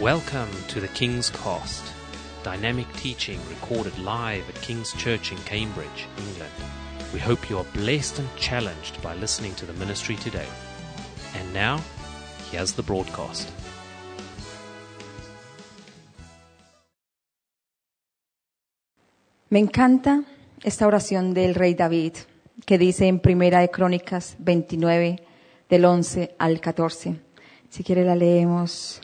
Welcome to the King's Cast, dynamic teaching recorded live at King's Church in Cambridge, England. We hope you are blessed and challenged by listening to the ministry today. And now, here's the broadcast. Me encanta esta oración del rey David que dice en Primera de Crónicas 29 del 11 al 14. Si quiere la leemos.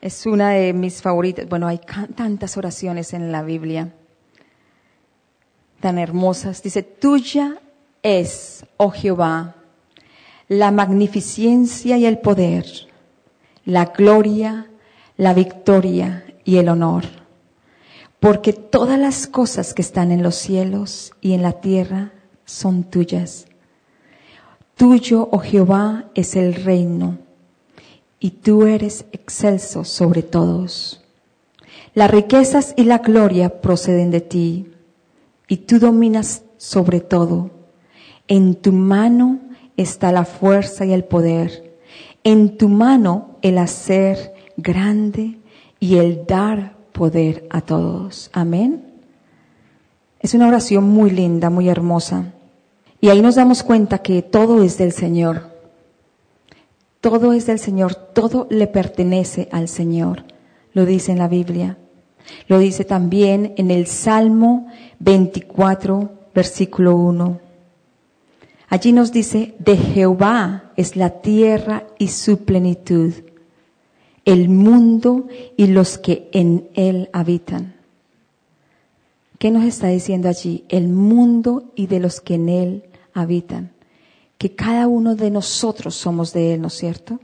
Es una de mis favoritas. Bueno, hay tantas oraciones en la Biblia tan hermosas. Dice, tuya es, oh Jehová, la magnificencia y el poder, la gloria, la victoria y el honor. Porque todas las cosas que están en los cielos y en la tierra son tuyas. Tuyo, oh Jehová, es el reino, y tú eres excelso sobre todos. Las riquezas y la gloria proceden de ti, y tú dominas sobre todo. En tu mano está la fuerza y el poder. En tu mano el hacer grande y el dar poder a todos. Amén. Es una oración muy linda, muy hermosa. Y ahí nos damos cuenta que todo es del Señor. Todo es del Señor, todo le pertenece al Señor. Lo dice en la Biblia. Lo dice también en el Salmo 24, versículo 1. Allí nos dice, de Jehová es la tierra y su plenitud, el mundo y los que en él habitan. ¿Qué nos está diciendo allí? El mundo y de los que en él habitan. Que cada uno de nosotros somos de él, ¿no es cierto?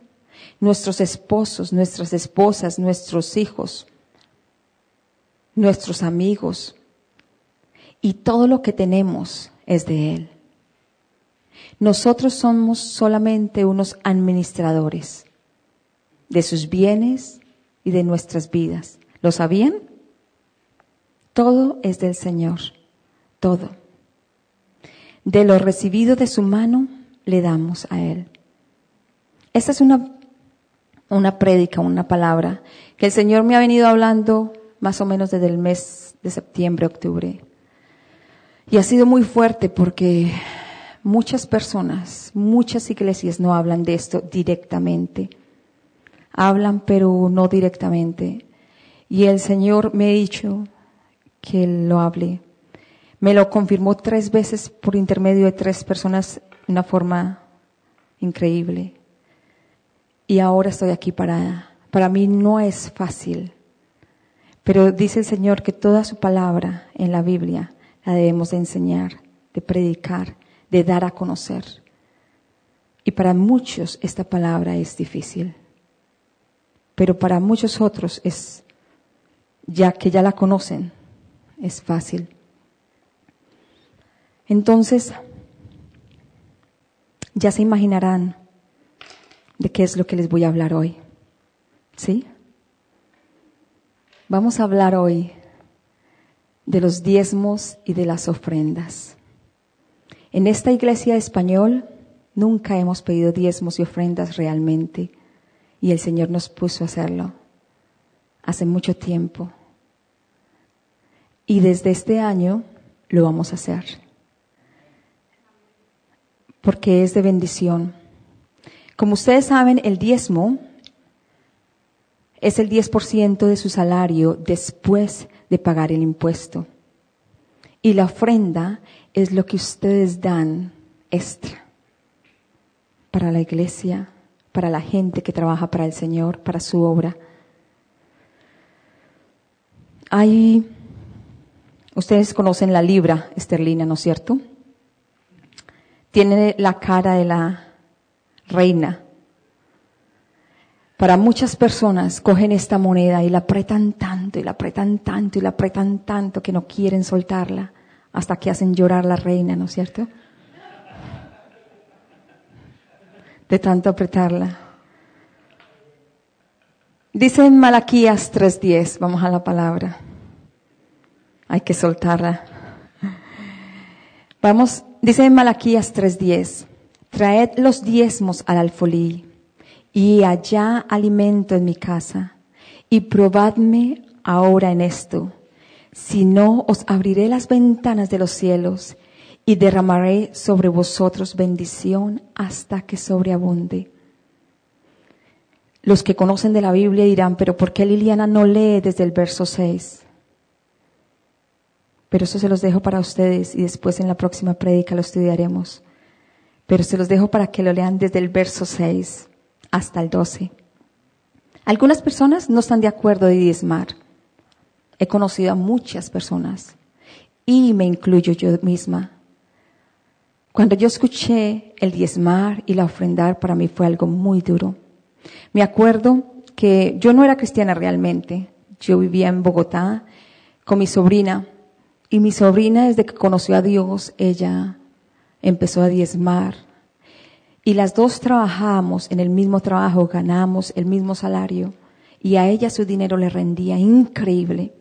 Nuestros esposos, nuestras esposas, nuestros hijos, nuestros amigos. Y todo lo que tenemos es de él. Nosotros somos solamente unos administradores de sus bienes y de nuestras vidas. ¿Lo sabían? Todo es del Señor, todo. De lo recibido de su mano le damos a Él. Esta es una, una prédica, una palabra que el Señor me ha venido hablando más o menos desde el mes de septiembre, octubre. Y ha sido muy fuerte porque muchas personas, muchas iglesias no hablan de esto directamente. Hablan pero no directamente. Y el Señor me ha dicho que lo hable. Me lo confirmó tres veces por intermedio de tres personas una forma increíble. Y ahora estoy aquí parada. Para mí no es fácil. Pero dice el Señor que toda su palabra en la Biblia la debemos de enseñar, de predicar, de dar a conocer. Y para muchos esta palabra es difícil. Pero para muchos otros es, ya que ya la conocen, es fácil. Entonces, ya se imaginarán de qué es lo que les voy a hablar hoy. ¿Sí? Vamos a hablar hoy de los diezmos y de las ofrendas. En esta iglesia español nunca hemos pedido diezmos y ofrendas realmente y el Señor nos puso a hacerlo hace mucho tiempo. Y desde este año lo vamos a hacer. Porque es de bendición. Como ustedes saben, el diezmo es el 10% de su salario después de pagar el impuesto. Y la ofrenda es lo que ustedes dan extra para la iglesia, para la gente que trabaja para el Señor, para su obra. Hay, ustedes conocen la libra esterlina, ¿no es cierto? Tiene la cara de la reina. Para muchas personas cogen esta moneda y la apretan tanto y la apretan tanto y la apretan tanto que no quieren soltarla hasta que hacen llorar la reina, ¿no es cierto? De tanto apretarla. Dice en Malaquías 3:10, vamos a la palabra. Hay que soltarla. Vamos, dice en Malaquías 3:10, traed los diezmos al alfolí y allá alimento en mi casa. Y probadme ahora en esto, si no os abriré las ventanas de los cielos y derramaré sobre vosotros bendición hasta que sobreabunde. Los que conocen de la Biblia dirán, pero ¿por qué Liliana no lee desde el verso 6? Pero eso se los dejo para ustedes y después en la próxima prédica lo estudiaremos. Pero se los dejo para que lo lean desde el verso 6 hasta el 12. Algunas personas no están de acuerdo de diezmar. He conocido a muchas personas y me incluyo yo misma. Cuando yo escuché el diezmar y la ofrendar, para mí fue algo muy duro. Me acuerdo que yo no era cristiana realmente. Yo vivía en Bogotá con mi sobrina y mi sobrina desde que conoció a Dios, ella empezó a diezmar. Y las dos trabajábamos en el mismo trabajo, ganamos el mismo salario y a ella su dinero le rendía increíble,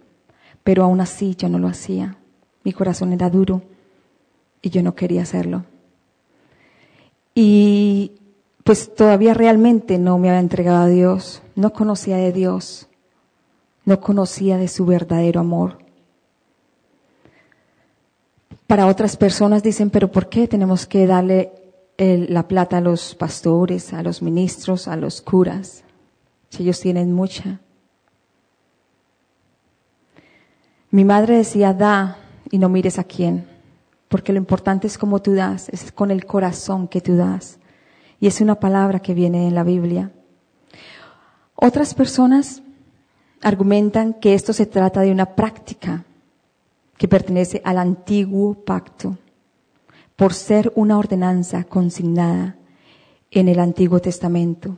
pero aún así yo no lo hacía. Mi corazón era duro y yo no quería hacerlo. Y pues todavía realmente no me había entregado a Dios, no conocía de Dios, no conocía de su verdadero amor. Para otras personas dicen, pero ¿por qué tenemos que darle la plata a los pastores, a los ministros, a los curas, si ellos tienen mucha? Mi madre decía, da y no mires a quién porque lo importante es cómo tú das, es con el corazón que tú das. Y es una palabra que viene en la Biblia. Otras personas argumentan que esto se trata de una práctica que pertenece al antiguo pacto, por ser una ordenanza consignada en el Antiguo Testamento.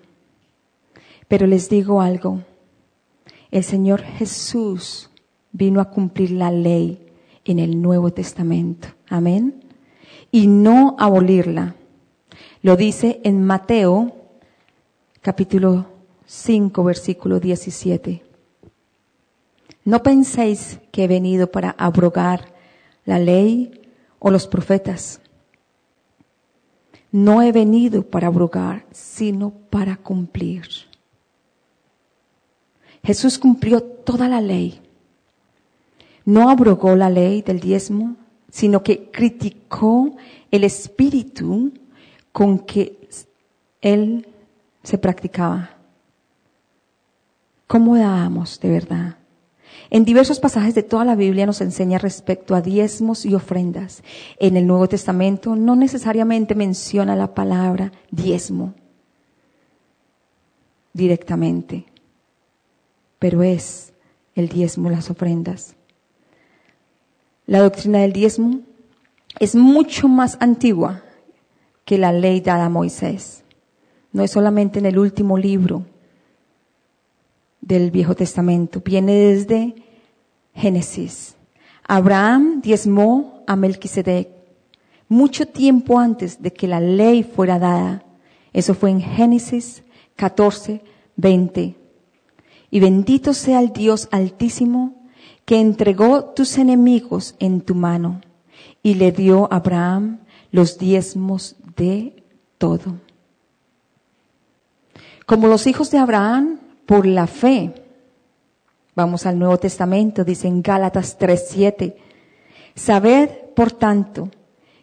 Pero les digo algo, el Señor Jesús vino a cumplir la ley en el Nuevo Testamento. Amén. Y no abolirla. Lo dice en Mateo capítulo 5 versículo 17. No penséis que he venido para abrogar la ley o los profetas. No he venido para abrogar, sino para cumplir. Jesús cumplió toda la ley no abrogó la ley del diezmo, sino que criticó el espíritu con que él se practicaba. ¿Cómo dábamos de verdad? En diversos pasajes de toda la Biblia nos enseña respecto a diezmos y ofrendas. En el Nuevo Testamento no necesariamente menciona la palabra diezmo directamente, pero es el diezmo, las ofrendas. La doctrina del diezmo es mucho más antigua que la ley dada a Moisés. No es solamente en el último libro del Viejo Testamento, viene desde Génesis. Abraham diezmó a Melquisedec mucho tiempo antes de que la ley fuera dada. Eso fue en Génesis 14, 20. Y bendito sea el Dios altísimo que entregó tus enemigos en tu mano y le dio a Abraham los diezmos de todo. Como los hijos de Abraham, por la fe, vamos al Nuevo Testamento, dice en Gálatas 3:7, sabed, por tanto,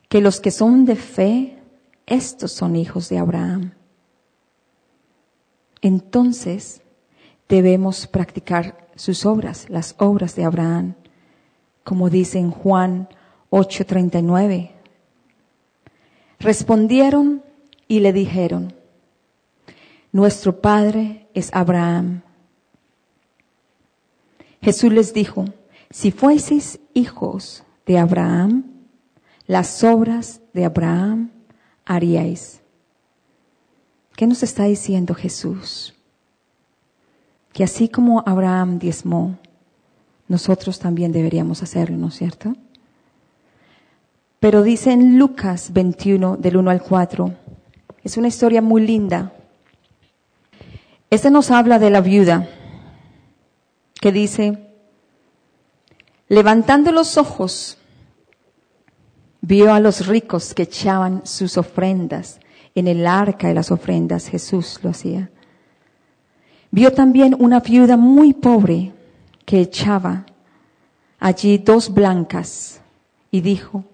que los que son de fe, estos son hijos de Abraham. Entonces, debemos practicar sus obras, las obras de Abraham, como dice en Juan 8:39. Respondieron y le dijeron, nuestro padre Abraham. Jesús les dijo, si fueseis hijos de Abraham, las obras de Abraham haríais. ¿Qué nos está diciendo Jesús? que así como Abraham diezmó, nosotros también deberíamos hacerlo, ¿no es cierto? Pero dice en Lucas 21, del 1 al 4, es una historia muy linda. Este nos habla de la viuda que dice, levantando los ojos, vio a los ricos que echaban sus ofrendas. En el arca de las ofrendas, Jesús lo hacía. Vio también una viuda muy pobre que echaba allí dos blancas y dijo,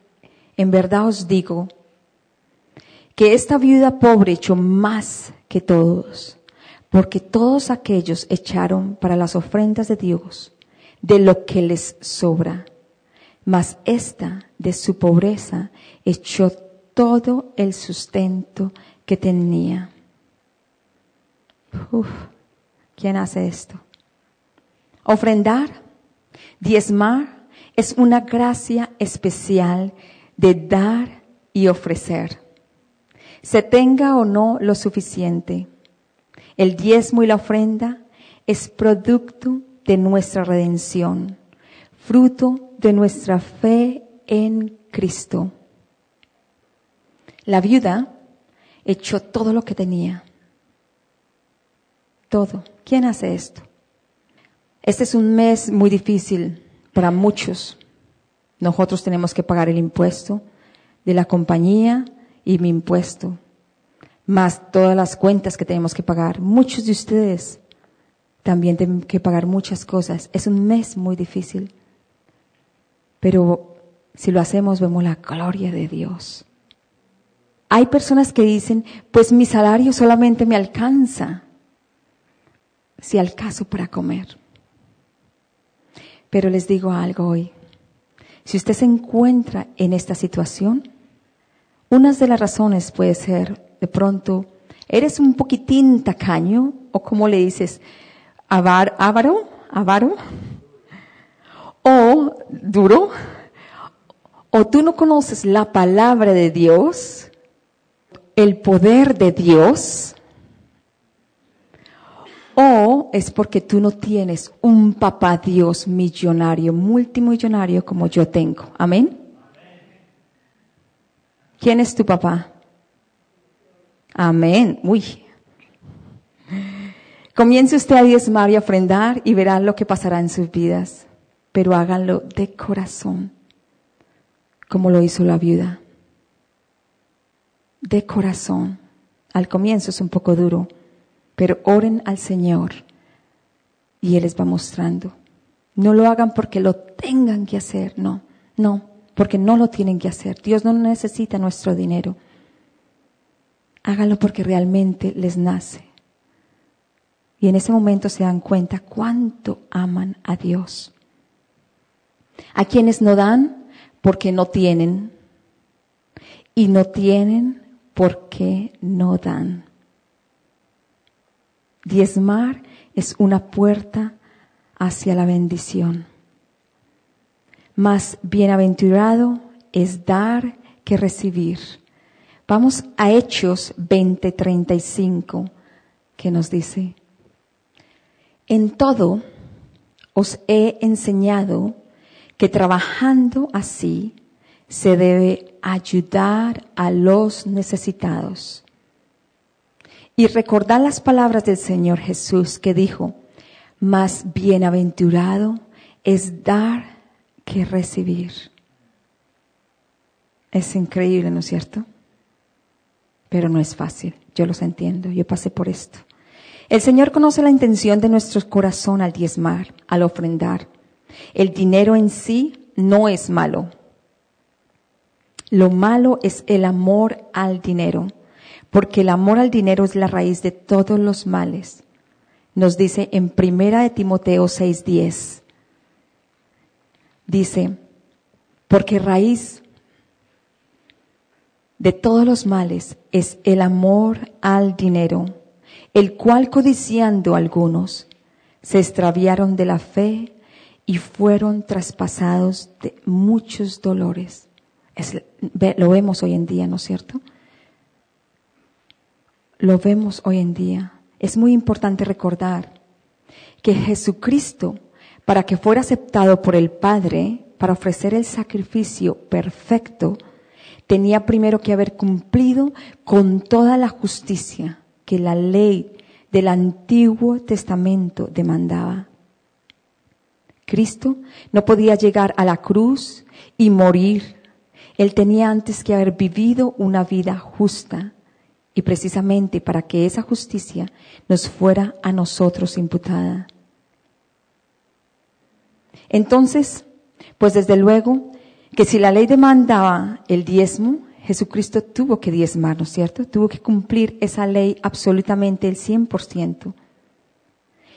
en verdad os digo que esta viuda pobre echó más que todos, porque todos aquellos echaron para las ofrendas de Dios de lo que les sobra, mas esta de su pobreza echó todo el sustento que tenía. Uf, ¿Quién hace esto? Ofrendar, diezmar, es una gracia especial de dar y ofrecer. Se tenga o no lo suficiente. El diezmo y la ofrenda es producto de nuestra redención, fruto de nuestra fe en Cristo. La viuda echó todo lo que tenía. Todo. ¿Quién hace esto? Este es un mes muy difícil para muchos. Nosotros tenemos que pagar el impuesto de la compañía y mi impuesto, más todas las cuentas que tenemos que pagar. Muchos de ustedes también tienen que pagar muchas cosas. Es un mes muy difícil. Pero si lo hacemos, vemos la gloria de Dios. Hay personas que dicen, pues mi salario solamente me alcanza, si al caso para comer. Pero les digo algo hoy. Si usted se encuentra en esta situación, una de las razones puede ser, de pronto, eres un poquitín tacaño, o como le dices, avaro, avaro, o duro, o tú no conoces la palabra de Dios, el poder de Dios, o es porque tú no tienes un papá Dios millonario, multimillonario como yo tengo. Amén. ¿Quién es tu papá? Amén. Uy. Comience usted a diezmar y ofrendar y verá lo que pasará en sus vidas. Pero háganlo de corazón, como lo hizo la viuda. De corazón. Al comienzo es un poco duro, pero oren al Señor y Él les va mostrando. No lo hagan porque lo tengan que hacer, no, no, porque no lo tienen que hacer. Dios no necesita nuestro dinero. Háganlo porque realmente les nace. Y en ese momento se dan cuenta cuánto aman a Dios. A quienes no dan porque no tienen. Y no tienen porque no dan. Diezmar es una puerta hacia la bendición. Más bienaventurado es dar que recibir. Vamos a Hechos 20:35 que nos dice, en todo os he enseñado que trabajando así se debe ayudar a los necesitados y recordar las palabras del Señor Jesús que dijo, más bienaventurado es dar que recibir. Es increíble, ¿no es cierto? Pero no es fácil, yo los entiendo, yo pasé por esto. El Señor conoce la intención de nuestro corazón al diezmar, al ofrendar. El dinero en sí no es malo. Lo malo es el amor al dinero porque el amor al dinero es la raíz de todos los males. Nos dice en Primera de Timoteo 6:10. Dice, porque raíz de todos los males es el amor al dinero, el cual codiciando algunos se extraviaron de la fe y fueron traspasados de muchos dolores. lo vemos hoy en día, ¿no es cierto? lo vemos hoy en día. Es muy importante recordar que Jesucristo, para que fuera aceptado por el Padre, para ofrecer el sacrificio perfecto, tenía primero que haber cumplido con toda la justicia que la ley del Antiguo Testamento demandaba. Cristo no podía llegar a la cruz y morir. Él tenía antes que haber vivido una vida justa y precisamente para que esa justicia nos fuera a nosotros imputada. Entonces, pues desde luego que si la ley demandaba el diezmo, Jesucristo tuvo que diezmar, ¿no es cierto? Tuvo que cumplir esa ley absolutamente el 100%.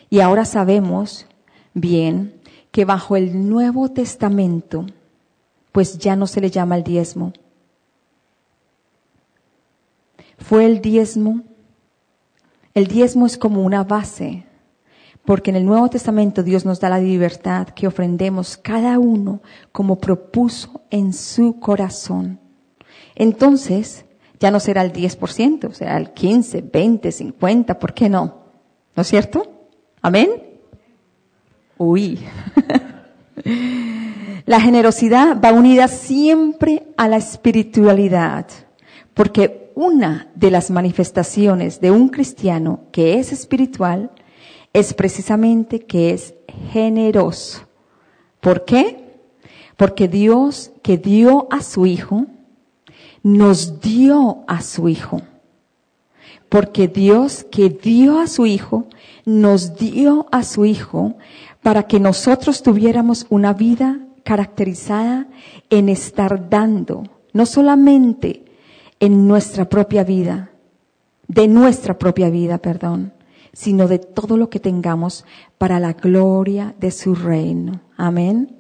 Y ahora sabemos bien que bajo el Nuevo Testamento, pues ya no se le llama el diezmo. Fue el diezmo. El diezmo es como una base, porque en el Nuevo Testamento Dios nos da la libertad que ofrendemos cada uno como propuso en su corazón. Entonces, ya no será el 10%, será el 15, 20, 50, ¿por qué no? ¿No es cierto? Amén. Uy. la generosidad va unida siempre a la espiritualidad, porque una de las manifestaciones de un cristiano que es espiritual es precisamente que es generoso. ¿Por qué? Porque Dios que dio a su Hijo, nos dio a su Hijo. Porque Dios que dio a su Hijo, nos dio a su Hijo para que nosotros tuviéramos una vida caracterizada en estar dando, no solamente en nuestra propia vida, de nuestra propia vida, perdón, sino de todo lo que tengamos para la gloria de su reino. Amén.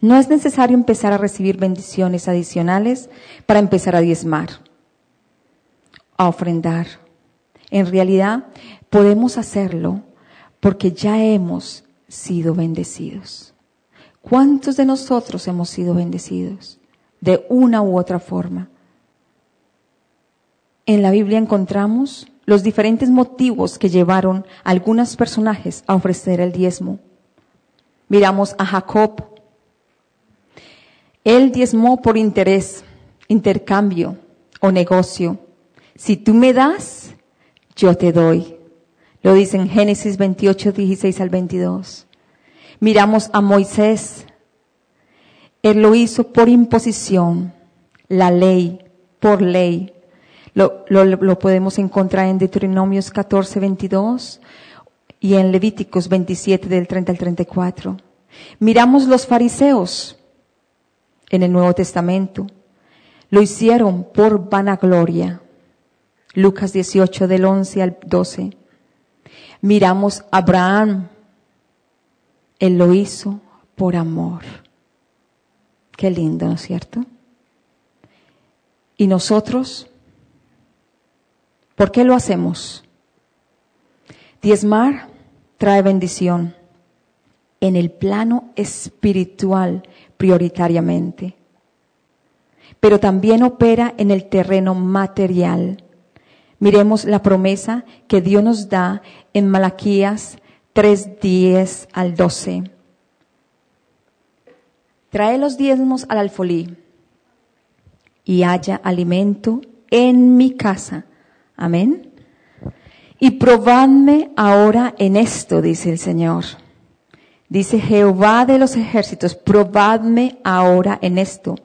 No es necesario empezar a recibir bendiciones adicionales para empezar a diezmar, a ofrendar. En realidad, podemos hacerlo porque ya hemos sido bendecidos. ¿Cuántos de nosotros hemos sido bendecidos? De una u otra forma. En la Biblia encontramos los diferentes motivos que llevaron a algunos personajes a ofrecer el diezmo. Miramos a Jacob. Él diezmó por interés, intercambio o negocio. Si tú me das, yo te doy. Lo dice en Génesis 28, 16 al 22. Miramos a Moisés. Él lo hizo por imposición, la ley, por ley. Lo, lo, podemos encontrar en Deuteronomios 14, 22 y en Levíticos 27 del 30 al 34. Miramos los fariseos en el Nuevo Testamento. Lo hicieron por vanagloria. Lucas 18 del 11 al 12. Miramos Abraham. Él lo hizo por amor. Qué lindo, ¿no es cierto? Y nosotros, ¿por qué lo hacemos? Diezmar trae bendición en el plano espiritual prioritariamente, pero también opera en el terreno material Miremos la promesa que Dios nos da en Malaquías 3, 10 al 12. Trae los diezmos al alfolí y haya alimento en mi casa. Amén. Y probadme ahora en esto, dice el Señor. Dice Jehová de los ejércitos, probadme ahora en esto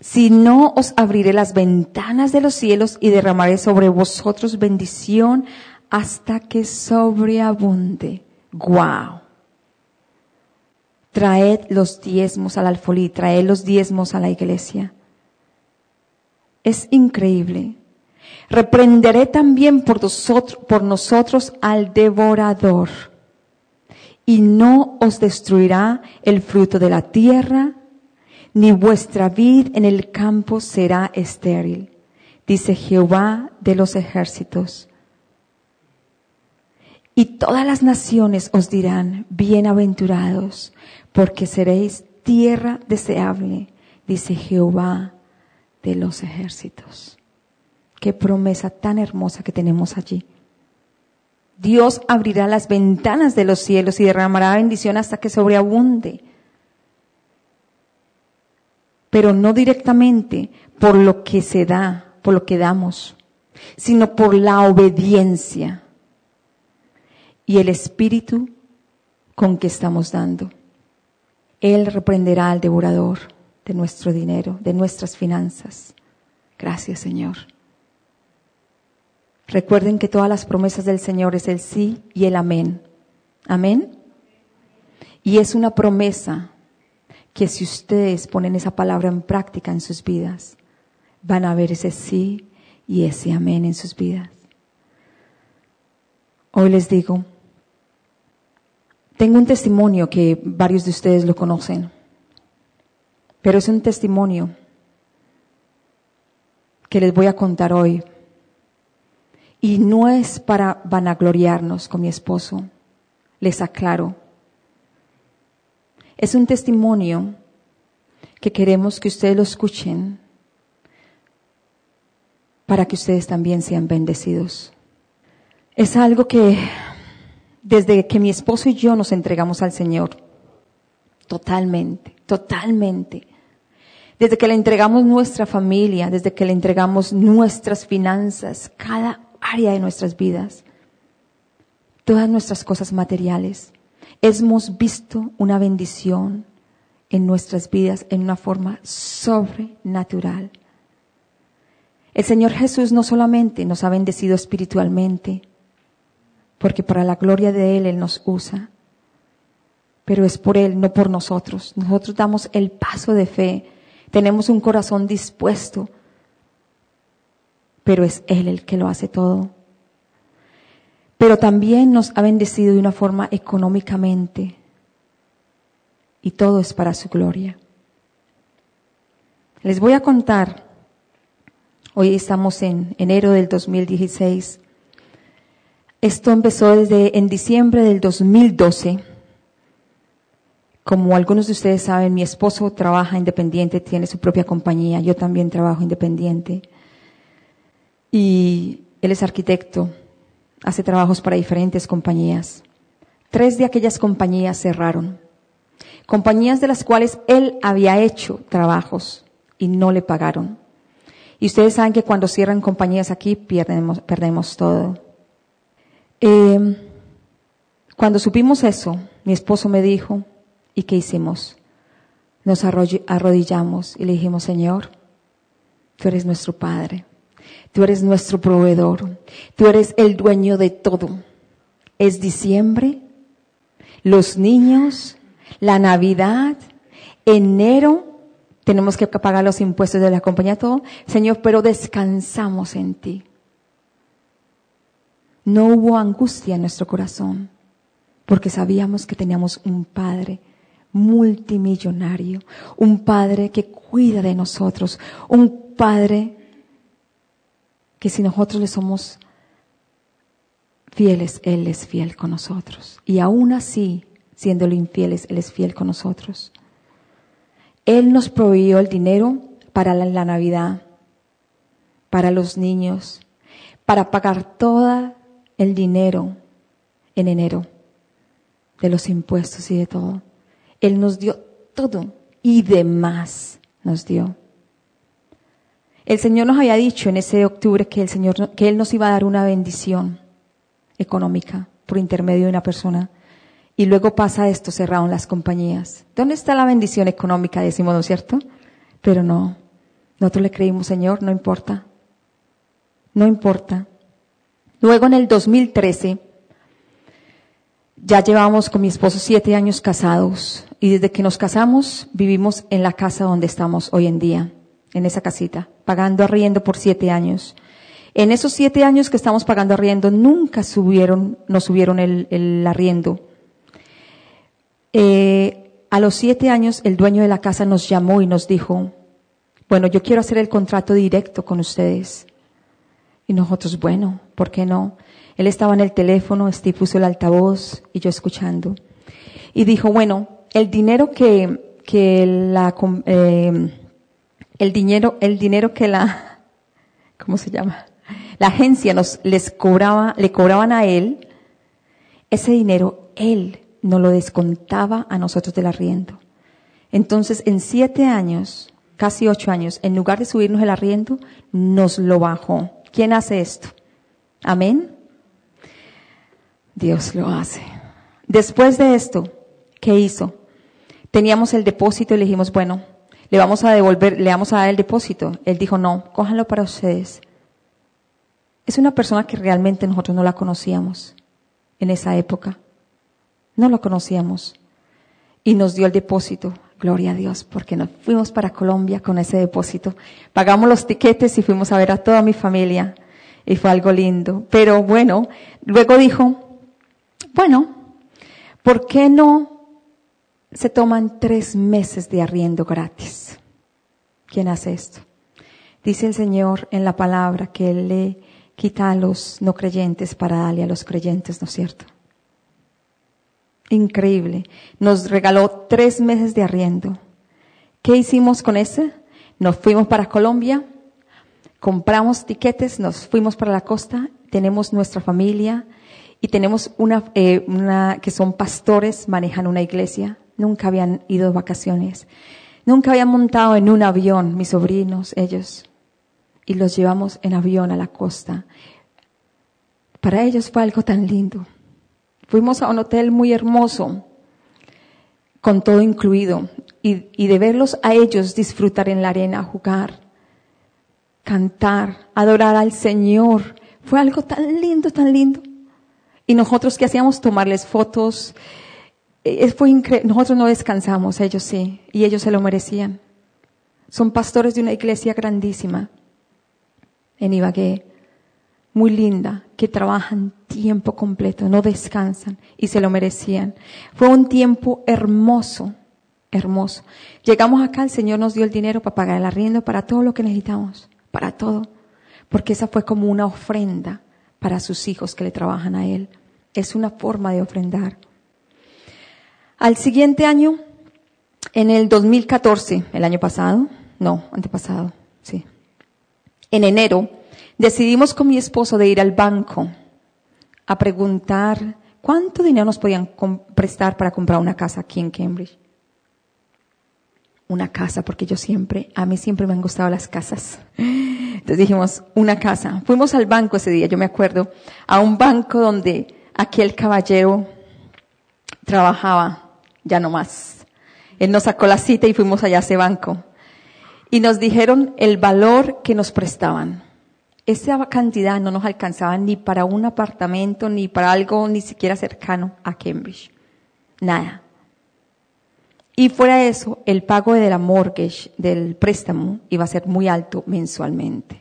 si no os abriré las ventanas de los cielos y derramaré sobre vosotros bendición hasta que sobreabunde. Guau. Traed los diezmos al alfolí, traed los diezmos a la iglesia. Es increíble. Reprenderé también por nosotros, por nosotros al devorador y no os destruirá el fruto de la tierra ni vuestra vid en el campo será estéril, dice Jehová de los ejércitos. Y todas las naciones os dirán, bienaventurados, porque seréis tierra deseable, dice Jehová de los ejércitos. Qué promesa tan hermosa que tenemos allí. Dios abrirá las ventanas de los cielos y derramará bendición hasta que sobreabunde pero no directamente por lo que se da, por lo que damos, sino por la obediencia y el espíritu con que estamos dando. Él reprenderá al devorador de nuestro dinero, de nuestras finanzas. Gracias, Señor. Recuerden que todas las promesas del Señor es el sí y el amén. Amén. Y es una promesa que si ustedes ponen esa palabra en práctica en sus vidas, van a ver ese sí y ese amén en sus vidas. Hoy les digo, tengo un testimonio que varios de ustedes lo conocen, pero es un testimonio que les voy a contar hoy. Y no es para vanagloriarnos con mi esposo, les aclaro. Es un testimonio que queremos que ustedes lo escuchen para que ustedes también sean bendecidos. Es algo que desde que mi esposo y yo nos entregamos al Señor, totalmente, totalmente, desde que le entregamos nuestra familia, desde que le entregamos nuestras finanzas, cada área de nuestras vidas, todas nuestras cosas materiales, hemos visto una bendición en nuestras vidas en una forma sobrenatural. El Señor Jesús no solamente nos ha bendecido espiritualmente, porque para la gloria de Él Él nos usa, pero es por Él, no por nosotros. Nosotros damos el paso de fe, tenemos un corazón dispuesto, pero es Él el que lo hace todo. Pero también nos ha bendecido de una forma económicamente, y todo es para su gloria. Les voy a contar Hoy estamos en enero del 2016. Esto empezó desde en diciembre del 2012. Como algunos de ustedes saben, mi esposo trabaja independiente, tiene su propia compañía, yo también trabajo independiente. Y él es arquitecto, hace trabajos para diferentes compañías. Tres de aquellas compañías cerraron. Compañías de las cuales él había hecho trabajos y no le pagaron. Y ustedes saben que cuando cierran compañías aquí perdemos, perdemos todo. Eh, cuando supimos eso, mi esposo me dijo, ¿y qué hicimos? Nos arrodillamos y le dijimos, Señor, tú eres nuestro Padre, tú eres nuestro proveedor, tú eres el dueño de todo. Es diciembre, los niños, la Navidad, enero, tenemos que pagar los impuestos de la compañía, todo. Señor, pero descansamos en ti. No hubo angustia en nuestro corazón, porque sabíamos que teníamos un Padre multimillonario, un Padre que cuida de nosotros, un Padre que si nosotros le somos fieles, Él es fiel con nosotros. Y aún así, siéndolo infieles, Él es fiel con nosotros. Él nos proveyó el dinero para la, Navidad, para los niños, para pagar todo el dinero en enero de los impuestos y de todo. Él nos dio todo y demás nos dio. El Señor nos había dicho en ese octubre que el Señor, que Él nos iba a dar una bendición económica por intermedio de una persona y luego pasa esto, cerraron las compañías. ¿Dónde está la bendición económica? Decimos, ¿no es cierto? Pero no. Nosotros le creímos, Señor, no importa. No importa. Luego en el 2013, ya llevamos con mi esposo siete años casados y desde que nos casamos vivimos en la casa donde estamos hoy en día, en esa casita, pagando arriendo por siete años. En esos siete años que estamos pagando arriendo, nunca subieron, nos subieron el, arriendo. Eh, a los siete años el dueño de la casa nos llamó y nos dijo, bueno, yo quiero hacer el contrato directo con ustedes. Y nosotros, bueno, ¿por qué no? Él estaba en el teléfono, Steve puso el altavoz y yo escuchando. Y dijo, bueno, el dinero que, que la, eh, el dinero, el dinero que la, ¿cómo se llama? La agencia nos, les cobraba, le cobraban a él, ese dinero él no lo descontaba a nosotros del arriendo. Entonces, en siete años, casi ocho años, en lugar de subirnos el arriendo, nos lo bajó. ¿Quién hace esto? Amén. Dios lo hace. Después de esto, ¿qué hizo? Teníamos el depósito y le dijimos, bueno, le vamos a devolver, le vamos a dar el depósito. Él dijo, no, cójanlo para ustedes. Es una persona que realmente nosotros no la conocíamos en esa época. No lo conocíamos. Y nos dio el depósito. Gloria a Dios, porque nos fuimos para Colombia con ese depósito. Pagamos los tiquetes y fuimos a ver a toda mi familia. Y fue algo lindo. Pero bueno, luego dijo, bueno, ¿por qué no se toman tres meses de arriendo gratis? ¿Quién hace esto? Dice el Señor en la palabra que Él le quita a los no creyentes para darle a los creyentes, ¿no es cierto? Increíble. Nos regaló tres meses de arriendo. ¿Qué hicimos con ese? Nos fuimos para Colombia, compramos tiquetes, nos fuimos para la costa, tenemos nuestra familia y tenemos una, eh, una que son pastores, manejan una iglesia, nunca habían ido de vacaciones, nunca habían montado en un avión, mis sobrinos, ellos, y los llevamos en avión a la costa. Para ellos fue algo tan lindo. Fuimos a un hotel muy hermoso, con todo incluido, y, y, de verlos a ellos disfrutar en la arena, jugar, cantar, adorar al Señor. Fue algo tan lindo, tan lindo. Y nosotros que hacíamos tomarles fotos, fue increíble. Nosotros no descansamos, ellos sí, y ellos se lo merecían. Son pastores de una iglesia grandísima en Ibagué muy linda, que trabajan tiempo completo, no descansan y se lo merecían. Fue un tiempo hermoso, hermoso. Llegamos acá, el Señor nos dio el dinero para pagar el arriendo, para todo lo que necesitamos, para todo, porque esa fue como una ofrenda para sus hijos que le trabajan a Él. Es una forma de ofrendar. Al siguiente año, en el 2014, el año pasado, no, antepasado, sí, en enero, decidimos con mi esposo de ir al banco a preguntar cuánto dinero nos podían prestar para comprar una casa aquí en Cambridge. Una casa, porque yo siempre, a mí siempre me han gustado las casas. Entonces dijimos, una casa. Fuimos al banco ese día, yo me acuerdo, a un banco donde aquel caballero trabajaba, ya no más. Él nos sacó la cita y fuimos allá a ese banco. Y nos dijeron el valor que nos prestaban esa cantidad no nos alcanzaba ni para un apartamento, ni para algo ni siquiera cercano a Cambridge. Nada. Y fuera de eso, el pago de la mortgage, del préstamo, iba a ser muy alto mensualmente.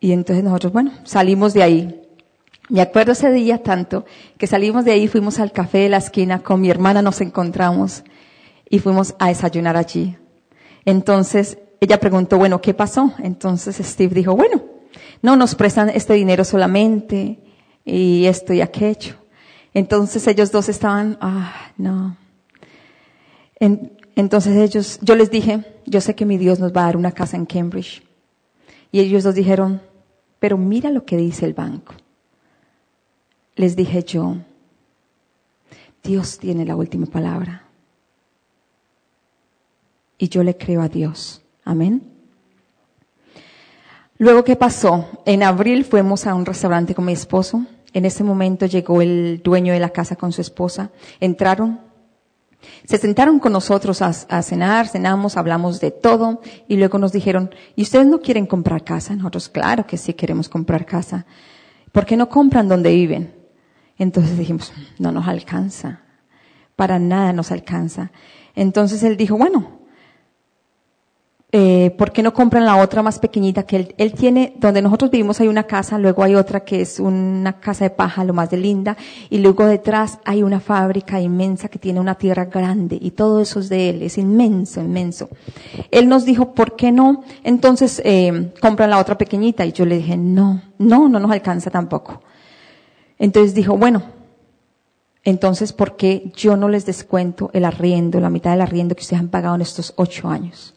Y entonces nosotros, bueno, salimos de ahí. Me acuerdo ese día tanto que salimos de ahí, fuimos al café de la esquina, con mi hermana nos encontramos y fuimos a desayunar allí. Entonces, ella preguntó, bueno, ¿qué pasó? Entonces Steve dijo, bueno, no nos prestan este dinero solamente y esto y aquello. Entonces ellos dos estaban, ah, no. entonces ellos, yo les dije, yo sé que mi Dios nos va a dar una casa en Cambridge. Y ellos dos dijeron, pero mira lo que dice el banco. Les dije yo, Dios tiene la última palabra. Y yo le creo a Dios. Amén. Luego, ¿qué pasó? En abril fuimos a un restaurante con mi esposo. En ese momento llegó el dueño de la casa con su esposa. Entraron, se sentaron con nosotros a, cenar, cenamos, hablamos de todo y luego nos dijeron, ¿y ustedes no quieren comprar casa? Nosotros, claro que sí queremos comprar casa. ¿Por qué no compran donde viven? Entonces dijimos, no nos alcanza. Para nada nos alcanza. Entonces él dijo, bueno, eh, ¿por qué no compran la otra más pequeñita que él, él tiene, donde nosotros vivimos hay una casa, luego hay otra que es una casa de paja, lo más de linda, y luego detrás hay una fábrica inmensa que tiene una tierra grande, y todo eso es de él, es inmenso, inmenso. Él nos dijo, ¿por qué no? Entonces, eh, compran la otra pequeñita, y yo le dije, no, no, no nos alcanza tampoco. Entonces dijo, bueno, entonces, ¿por qué yo no les descuento el arriendo, la mitad del arriendo que ustedes han pagado en estos ocho años?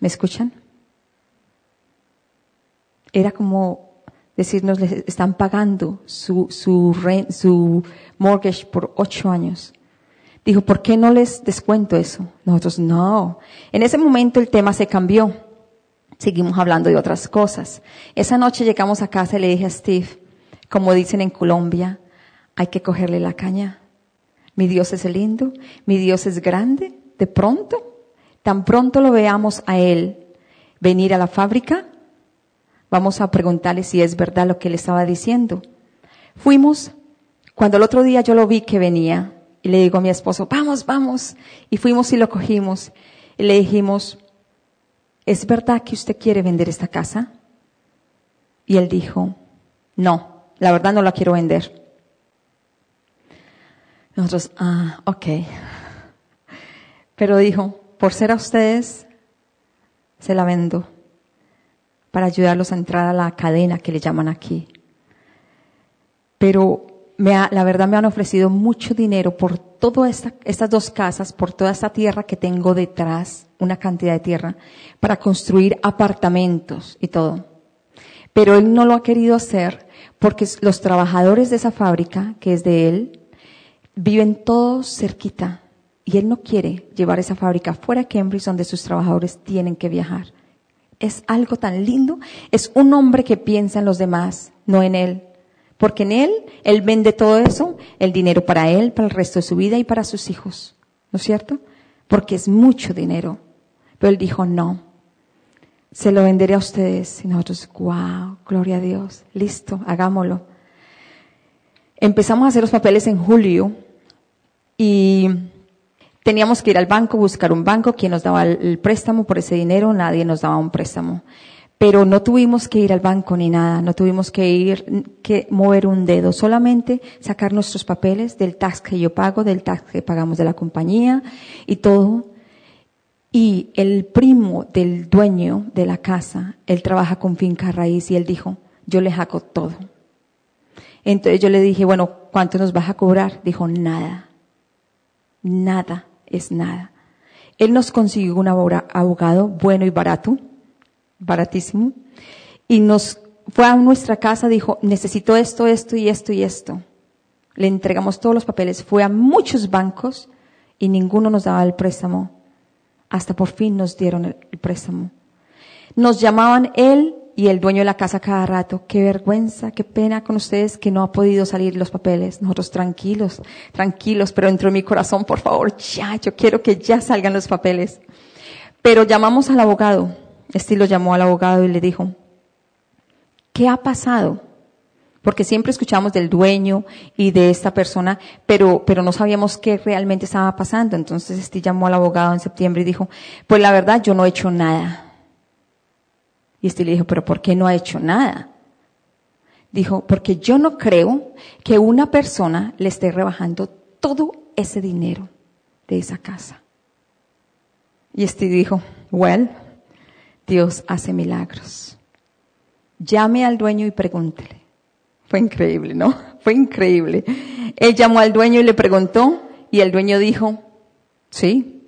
¿Me escuchan? Era como decirnos, les están pagando su, su, su mortgage por ocho años. Dijo, ¿por qué no les descuento eso? Nosotros, no. En ese momento el tema se cambió. Seguimos hablando de otras cosas. Esa noche llegamos a casa y le dije a Steve, como dicen en Colombia, hay que cogerle la caña. Mi Dios es lindo, mi Dios es grande. De pronto Tan pronto lo veamos a Él venir a la fábrica, Vamos a preguntarle si es verdad lo que él estaba diciendo. Fuimos, cuando el otro día yo lo vi que venía, y le digo a mi esposo, vamos, vamos. Y fuimos y lo cogimos. Y le dijimos, ¿es verdad que usted quiere vender esta casa? Y él dijo, no, la verdad no la quiero vender. Nosotros, ah, ok. Pero dijo, por ser a ustedes, se la vendo para ayudarlos a entrar a la cadena que le llaman aquí. Pero me la verdad me han ofrecido mucho dinero por todas estas dos casas, por toda esta tierra que tengo detrás, una cantidad de tierra, para construir apartamentos y todo. Pero él no lo ha querido hacer porque los trabajadores de esa fábrica, que es de él, viven todos cerquita y él no quiere llevar esa fábrica fuera de Cambridge donde sus trabajadores tienen que viajar. Es algo tan lindo. Es un hombre que piensa en los demás, no en él. Porque en él, él vende todo eso, el dinero para él, para el resto de su vida y para sus hijos. ¿No es cierto? Porque es mucho dinero. Pero él dijo, no, se lo venderé a ustedes. Y nosotros, wow, gloria a Dios, listo, hagámoslo. Empezamos a hacer los papeles en julio y teníamos que ir al banco, buscar un banco, quien nos daba el préstamo por ese dinero, nadie nos daba un préstamo. Pero no tuvimos que ir al banco ni nada, no tuvimos que ir, que mover un dedo, solamente sacar nuestros papeles del tax que yo pago, del tax que pagamos de la compañía y todo. Y el primo del dueño de la casa, él trabaja con finca raíz y él dijo, yo le hago todo. Entonces yo le dije, bueno, ¿cuánto nos vas a cobrar? Dijo, nada. Nada es nada. Él nos consiguió un abogado bueno y barato baratísimo, y nos fue a nuestra casa, dijo, necesito esto, esto y esto y esto. Le entregamos todos los papeles, fue a muchos bancos y ninguno nos daba el préstamo. Hasta por fin nos dieron el, préstamo. Nos llamaban él y el dueño de la casa cada rato. Qué vergüenza, qué pena con ustedes que no ha podido salir los papeles. Nosotros tranquilos, tranquilos, pero dentro de mi corazón, por favor, ya, yo quiero que ya salgan los papeles. Pero llamamos al abogado lo llamó al abogado y le dijo, ¿qué ha pasado? Porque siempre escuchamos del dueño y de esta persona, pero, pero no sabíamos qué realmente estaba pasando. Entonces Esti llamó al abogado en septiembre y dijo, pues la verdad yo no he hecho nada. Y Esti le dijo, pero ¿por qué no ha hecho nada? Dijo, porque yo no creo que una persona le esté rebajando todo ese dinero de esa casa. Y Esti dijo, well, Dios hace milagros. Llame al dueño y pregúntele. Fue increíble, ¿no? Fue increíble. Él llamó al dueño y le preguntó y el dueño dijo, sí.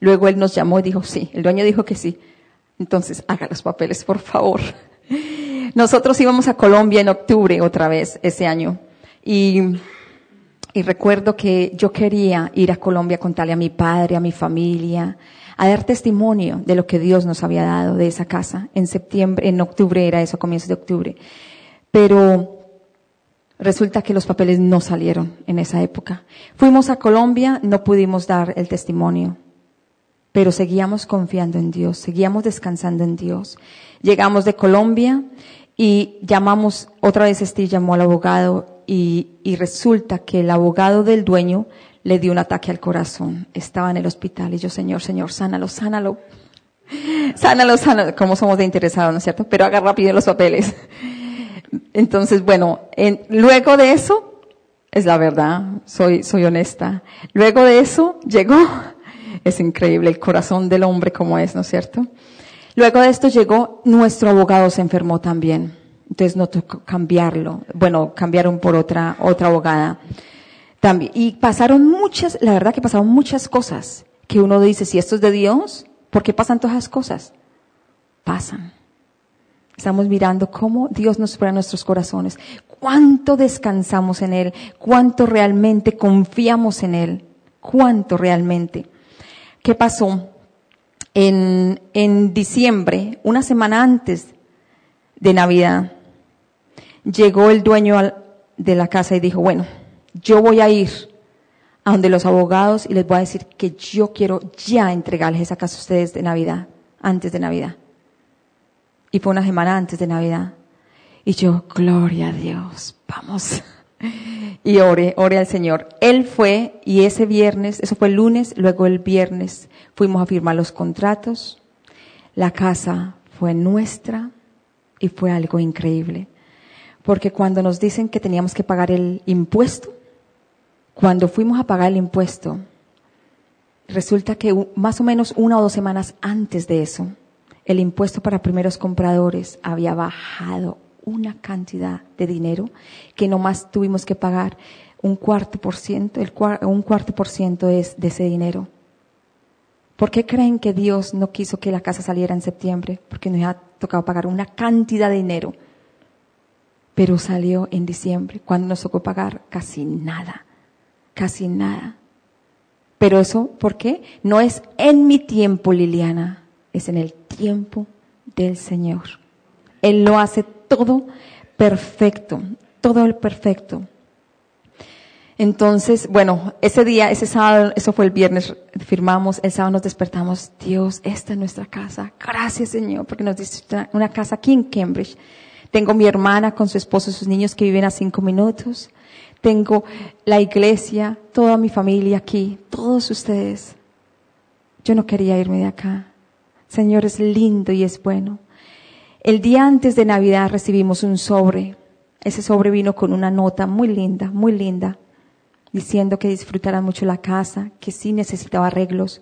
Luego él nos llamó y dijo, sí. El dueño dijo que sí. Entonces, haga los papeles, por favor. Nosotros íbamos a Colombia en octubre otra vez ese año. Y, y recuerdo que yo quería ir a Colombia a contarle a mi padre, a mi familia, a dar testimonio de lo que Dios nos había dado de esa casa. En septiembre, en octubre era eso, comienzos de octubre. Pero resulta que los papeles no salieron en esa época. Fuimos a Colombia, no pudimos dar el testimonio, pero seguíamos confiando en Dios, seguíamos descansando en Dios. Llegamos de Colombia y llamamos, otra vez Steve llamó al abogado y, y resulta que el abogado del dueño le dio un ataque al corazón. Estaba en el hospital y yo, Señor, Señor, sánalo, sánalo. Sánalo, sánalo, como somos de interesados, ¿no es cierto? Pero haga rápido los papeles. Entonces, bueno, luego de eso, es la verdad, soy, soy honesta. Luego de eso llegó, es increíble el corazón del hombre como es, ¿no es cierto? Luego de esto llegó, nuestro abogado se enfermó también. Entonces no tocó cambiarlo. Bueno, cambiaron por otra, otra abogada. También, y pasaron muchas, la verdad que pasaron muchas cosas que uno dice, si esto es de Dios, ¿por qué pasan todas esas cosas? Pasan. Estamos mirando cómo Dios nos supera nuestros corazones, cuánto descansamos en Él, cuánto realmente confiamos en Él, cuánto realmente. ¿Qué pasó? En, en diciembre, una semana antes de Navidad, llegó el dueño de la casa y dijo, bueno, yo voy a ir a donde los abogados y les voy a decir que yo quiero ya entregarles esa casa a ustedes de Navidad, antes de Navidad. Y fue una semana antes de Navidad. Y yo, gloria a Dios, vamos. Y oré, oré al Señor. Él fue y ese viernes, eso fue el lunes, luego el viernes fuimos a firmar los contratos. La casa fue nuestra y fue algo increíble. Porque cuando nos dicen que teníamos que pagar el impuesto, cuando fuimos a pagar el impuesto, resulta que más o menos una o dos semanas antes de eso, el impuesto para primeros compradores había bajado una cantidad de dinero que nomás tuvimos que pagar un cuarto por ciento, un cuarto por ciento es de ese dinero. ¿Por qué creen que Dios no quiso que la casa saliera en septiembre? Porque nos ha tocado pagar una cantidad de dinero. Pero salió en diciembre, cuando nos tocó pagar casi nada, casi nada. Pero eso, ¿por qué? No es en mi tiempo, Liliana, es en el tiempo del Señor. Él lo hace todo perfecto, todo el perfecto. Entonces, bueno, ese día, ese sábado, eso fue el viernes, firmamos, el sábado nos despertamos, Dios, esta es nuestra casa. Gracias Señor, porque nos diste una casa aquí en Cambridge. Tengo mi hermana con su esposo y sus niños que viven a cinco minutos. Tengo la iglesia, toda mi familia aquí, todos ustedes. Yo no quería irme de acá. Señor es lindo y es bueno. El día antes de Navidad recibimos un sobre. Ese sobre vino con una nota muy linda, muy linda, diciendo que disfrutaran mucho la casa, que sí necesitaba arreglos,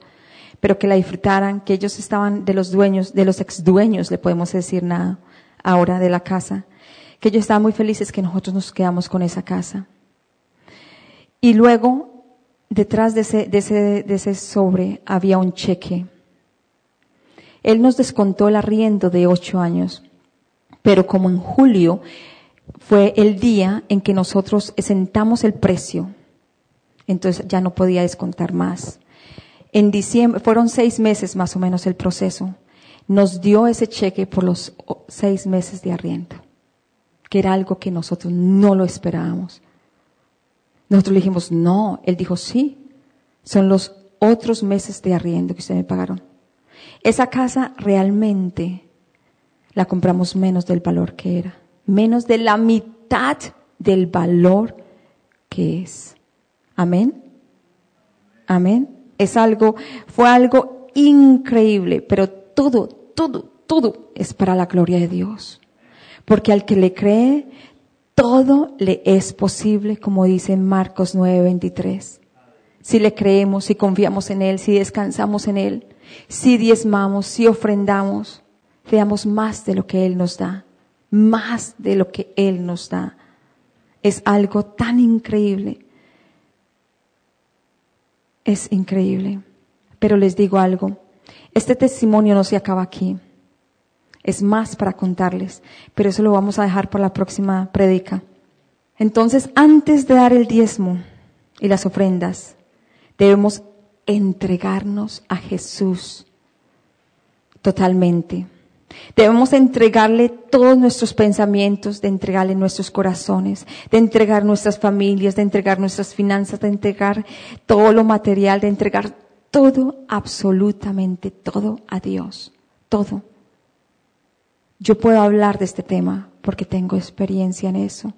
pero que la disfrutaran, que ellos estaban de los dueños, de los ex dueños, le podemos decir nada ahora de la casa, que ellos estaban muy felices que nosotros nos quedamos con esa casa. Y luego, detrás de ese, de ese, de ese sobre había un cheque. Él nos descontó el arriendo de ocho años, pero como en julio fue el día en que nosotros sentamos el precio, entonces ya no podía descontar más. En diciembre, fueron seis meses más o menos el proceso. Nos dio ese cheque por los seis meses de arriendo, que era algo que nosotros no lo esperábamos. Nosotros le dijimos, no. Él dijo, sí, son los otros meses de arriendo que ustedes me pagaron. Esa casa realmente la compramos menos del valor que era, menos de la mitad del valor que es. Amén. Amén. Es algo, fue algo increíble, pero todo, todo, todo es para la gloria de Dios. Porque al que le cree, todo le es posible, como dice en Marcos 9:23. Si le creemos, si confiamos en Él, si descansamos en Él, si diezmamos, si ofrendamos, veamos más de lo que Él nos da, más de lo que Él nos da. Es algo tan increíble. Es increíble. Pero les digo algo, este testimonio no se acaba aquí es más para contarles, pero eso lo vamos a dejar para la próxima predica. Entonces, antes de dar el diezmo y las ofrendas, debemos entregarnos a Jesús totalmente. Debemos entregarle todos nuestros pensamientos, de entregarle nuestros corazones, de entregar nuestras familias, de entregar nuestras finanzas, de entregar todo lo material, de entregar todo, absolutamente todo a Dios. Todo. Yo puedo hablar de este tema porque tengo experiencia en eso,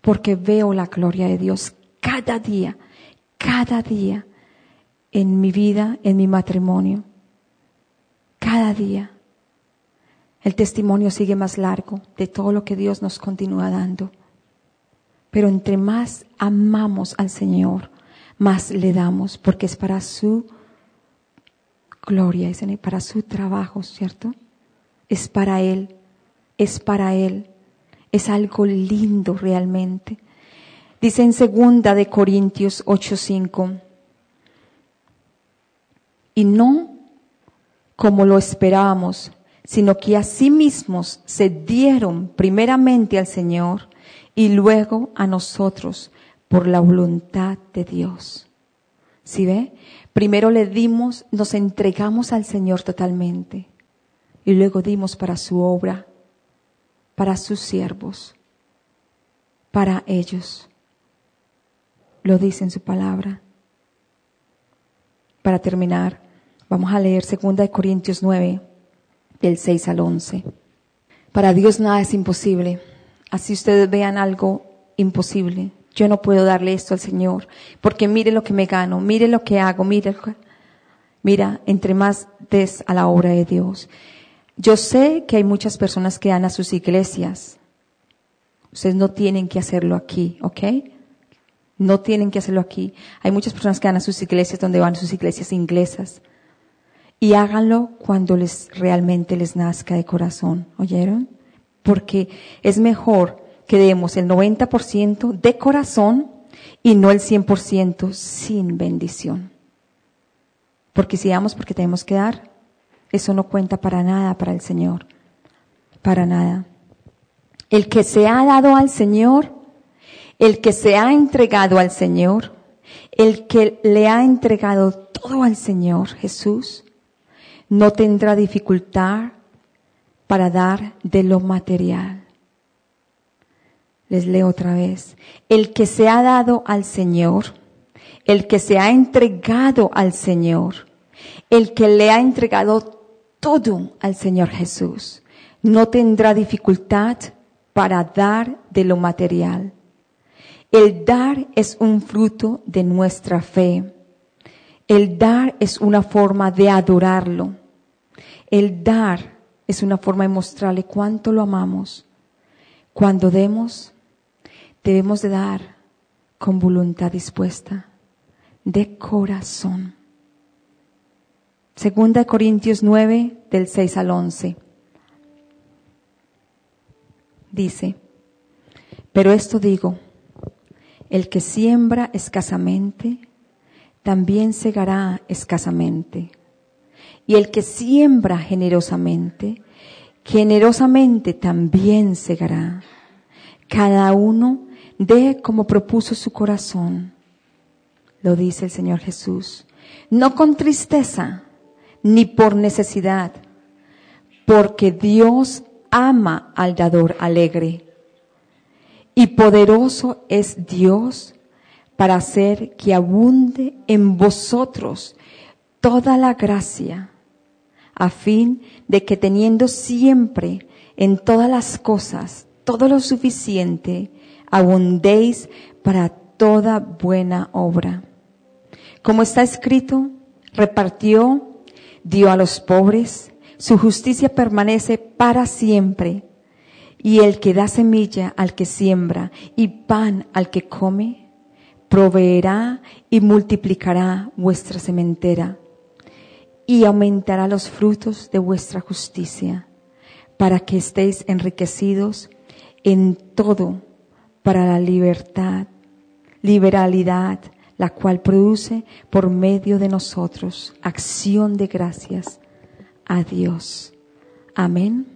porque veo la gloria de Dios cada día, cada día en mi vida, en mi matrimonio, cada día. El testimonio sigue más largo de todo lo que Dios nos continúa dando. Pero entre más amamos al Señor, más le damos, porque es para su gloria, es para su trabajo, ¿cierto? es para Él, es para Él, es algo lindo realmente. Dice en segunda de Corintios 8:5, y no como lo esperábamos, sino que a sí mismos se dieron primeramente al Señor y luego a nosotros por la voluntad de Dios. ¿Sí ve? Primero le dimos, nos entregamos al Señor totalmente y luego dimos para su obra, para sus siervos, para ellos. Lo dice en su palabra. Para terminar, vamos a leer 2 Corintios 9, del 6 al 11. Para Dios nada es imposible. Así ustedes vean algo imposible. Yo no puedo darle esto al Señor, porque mire lo que me gano, mire lo que hago, mire, mira, entre más des a la obra de Dios. Yo sé que hay muchas personas que dan a sus iglesias. Ustedes no tienen que hacerlo aquí, ¿ok? No tienen que hacerlo aquí. Hay muchas personas que dan a sus iglesias donde van sus iglesias inglesas. Y háganlo cuando les realmente les nazca de corazón. ¿Oyeron? Porque es mejor que demos el 90% de corazón y no el 100% sin bendición. Porque si damos porque tenemos que dar, eso no cuenta para nada para el Señor. Para nada. El que se ha dado al Señor, el que se ha entregado al Señor, el que le ha entregado todo al Señor Jesús, no tendrá dificultad para dar de lo material. Les leo otra vez. El que se ha dado al Señor, el que se ha entregado al Señor, el que le ha entregado todo al Señor Jesús, no tendrá dificultad para dar de lo material. El dar es un fruto de nuestra fe. El dar es una forma de adorarlo. El dar es una forma de mostrarle cuánto lo amamos. Cuando demos, debemos de dar con voluntad dispuesta, de corazón. Segunda de Corintios 9, del 6 al 11. Dice, pero esto digo, el que siembra escasamente, también segará escasamente. Y el que siembra generosamente, generosamente también segará. Cada uno dé como propuso su corazón. Lo dice el Señor Jesús. No con tristeza, ni por necesidad, porque Dios ama al dador alegre. Y poderoso es Dios para hacer que abunde en vosotros toda la gracia a fin de que teniendo siempre en todas las cosas todo lo suficiente, abundéis para toda buena obra. Como está escrito, repartió, dio a los pobres, su justicia permanece para siempre. Y el que da semilla al que siembra y pan al que come, proveerá y multiplicará vuestra sementera y aumentará los frutos de vuestra justicia, para que estéis enriquecidos en todo para la libertad, liberalidad, la cual produce por medio de nosotros acción de gracias a Dios. Amén.